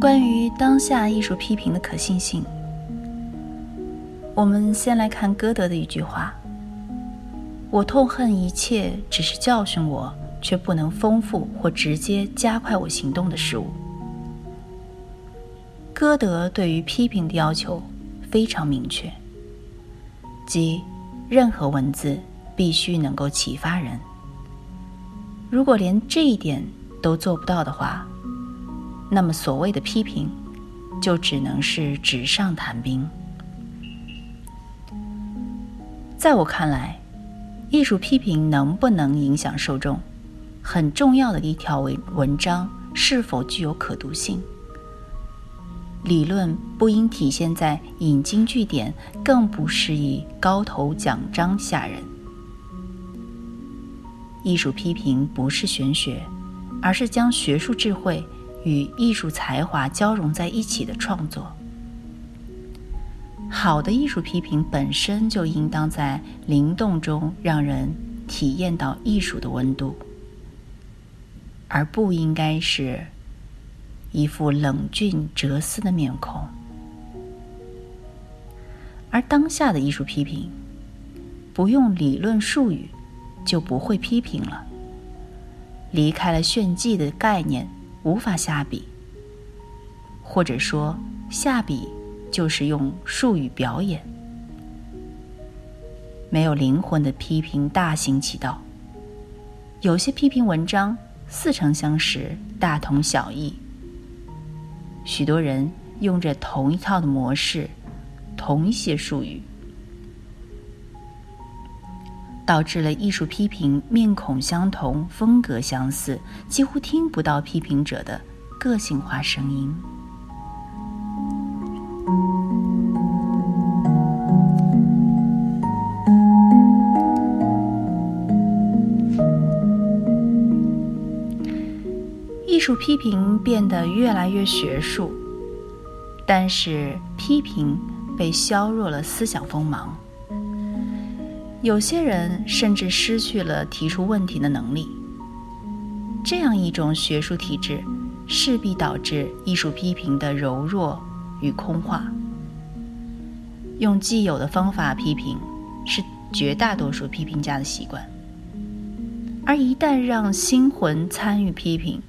关于当下艺术批评的可信性，我们先来看歌德的一句话：“我痛恨一切只是教训我，却不能丰富或直接加快我行动的事物。”歌德对于批评的要求非常明确，即任何文字必须能够启发人。如果连这一点都做不到的话，那么，所谓的批评，就只能是纸上谈兵。在我看来，艺术批评能不能影响受众，很重要的一条文文章是否具有可读性。理论不应体现在引经据典，更不适宜高头奖章吓人。艺术批评不是玄学，而是将学术智慧。与艺术才华交融在一起的创作，好的艺术批评本身就应当在灵动中让人体验到艺术的温度，而不应该是一副冷峻哲思的面孔。而当下的艺术批评，不用理论术语，就不会批评了，离开了炫技的概念。无法下笔，或者说下笔就是用术语表演，没有灵魂的批评大行其道。有些批评文章似曾相识，大同小异，许多人用着同一套的模式，同一些术语。导致了艺术批评面孔相同、风格相似，几乎听不到批评者的个性化声音。艺术批评变得越来越学术，但是批评被削弱了思想锋芒。有些人甚至失去了提出问题的能力。这样一种学术体制，势必导致艺术批评的柔弱与空化。用既有的方法批评，是绝大多数批评家的习惯。而一旦让心魂参与批评，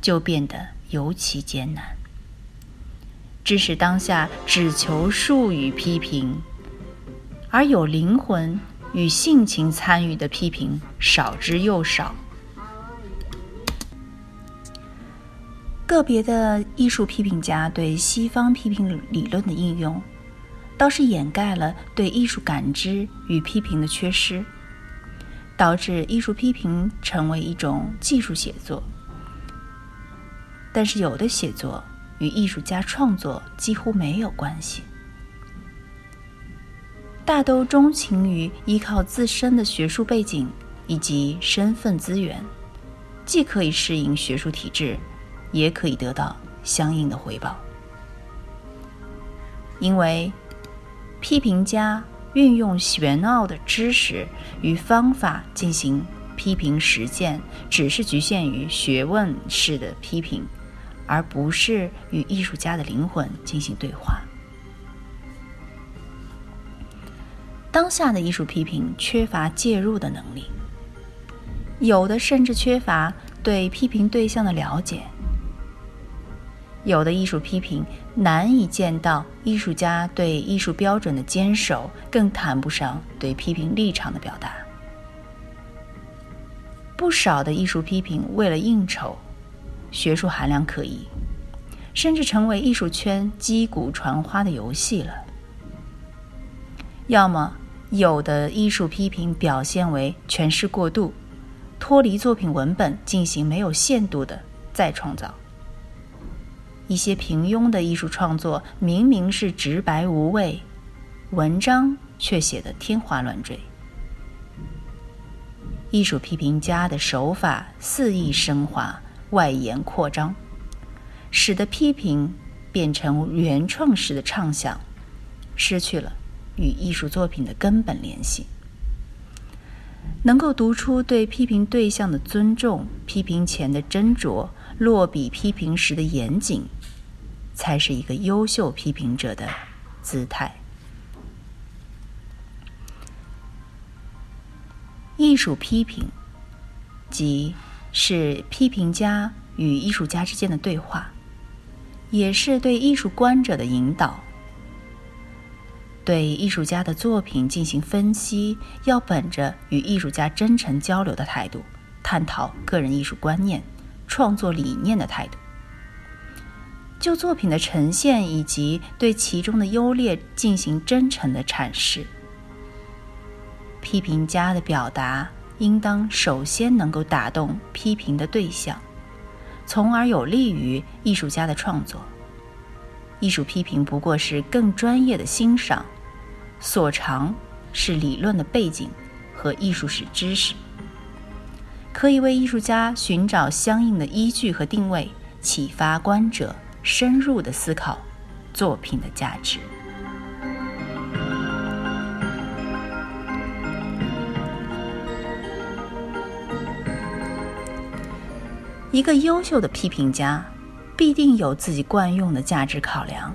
就变得尤其艰难。致使当下只求术语批评，而有灵魂。与性情参与的批评少之又少，个别的艺术批评家对西方批评理论的应用，倒是掩盖了对艺术感知与批评的缺失，导致艺术批评成为一种技术写作。但是，有的写作与艺术家创作几乎没有关系。大都钟情于依靠自身的学术背景以及身份资源，既可以适应学术体制，也可以得到相应的回报。因为批评家运用玄奥的知识与方法进行批评实践，只是局限于学问式的批评，而不是与艺术家的灵魂进行对话。当下的艺术批评缺乏介入的能力，有的甚至缺乏对批评对象的了解。有的艺术批评难以见到艺术家对艺术标准的坚守，更谈不上对批评立场的表达。不少的艺术批评为了应酬，学术含量可疑，甚至成为艺术圈击鼓传花的游戏了。要么。有的艺术批评表现为诠释过度，脱离作品文本进行没有限度的再创造。一些平庸的艺术创作明明是直白无味，文章却写得天花乱坠。艺术批评家的手法肆意升华、外延扩张，使得批评变成原创式的畅想，失去了与艺术作品的根本联系。能够读出对批评对象的尊重、批评前的斟酌、落笔批评时的严谨。才是一个优秀批评者的姿态。艺术批评，即是批评家与艺术家之间的对话，也是对艺术观者的引导。对艺术家的作品进行分析，要本着与艺术家真诚交流的态度，探讨个人艺术观念、创作理念的态度。就作品的呈现以及对其中的优劣进行真诚的阐释。批评家的表达应当首先能够打动批评的对象，从而有利于艺术家的创作。艺术批评不过是更专业的欣赏，所长是理论的背景和艺术史知识，可以为艺术家寻找相应的依据和定位，启发观者。深入的思考作品的价值。一个优秀的批评家必定有自己惯用的价值考量，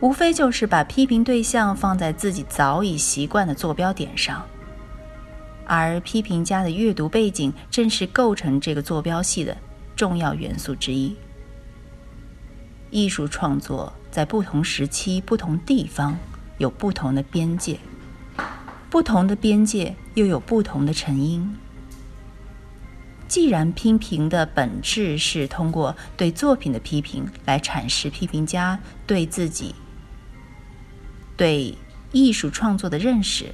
无非就是把批评对象放在自己早已习惯的坐标点上，而批评家的阅读背景正是构成这个坐标系的重要元素之一。艺术创作在不同时期、不同地方有不同的边界，不同的边界又有不同的成因。既然批评的本质是通过对作品的批评来阐释批评家对自己、对艺术创作的认识，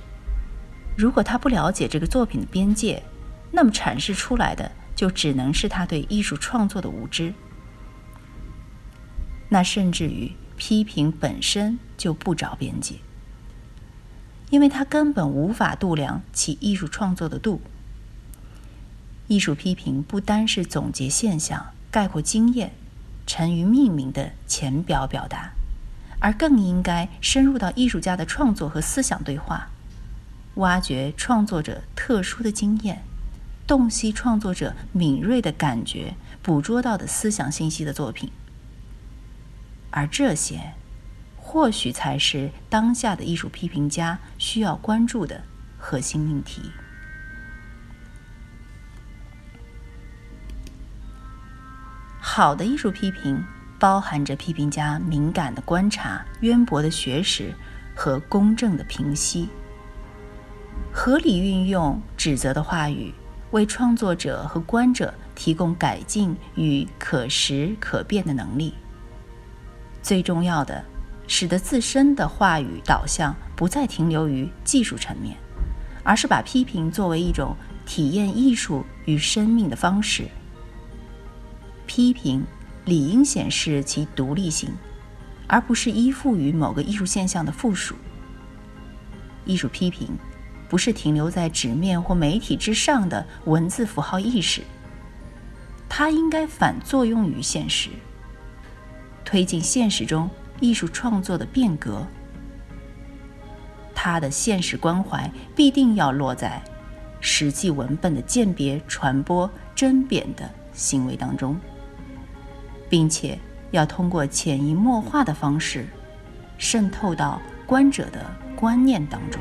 如果他不了解这个作品的边界，那么阐释出来的就只能是他对艺术创作的无知。那甚至于批评本身就不着边界，因为他根本无法度量其艺术创作的度。艺术批评不单是总结现象、概括经验、沉于命名的浅表表达，而更应该深入到艺术家的创作和思想对话，挖掘创作者特殊的经验，洞悉创作者敏锐的感觉，捕捉到的思想信息的作品。而这些，或许才是当下的艺术批评家需要关注的核心命题。好的艺术批评包含着批评家敏感的观察、渊博的学识和公正的评析，合理运用指责的话语，为创作者和观者提供改进与可实可变的能力。最重要的，使得自身的话语导向不再停留于技术层面，而是把批评作为一种体验艺术与生命的方式。批评理应显示其独立性，而不是依附于某个艺术现象的附属。艺术批评不是停留在纸面或媒体之上的文字符号意识，它应该反作用于现实。推进现实中艺术创作的变革，它的现实关怀必定要落在实际文本的鉴别、传播、甄别的行为当中，并且要通过潜移默化的方式渗透到观者的观念当中。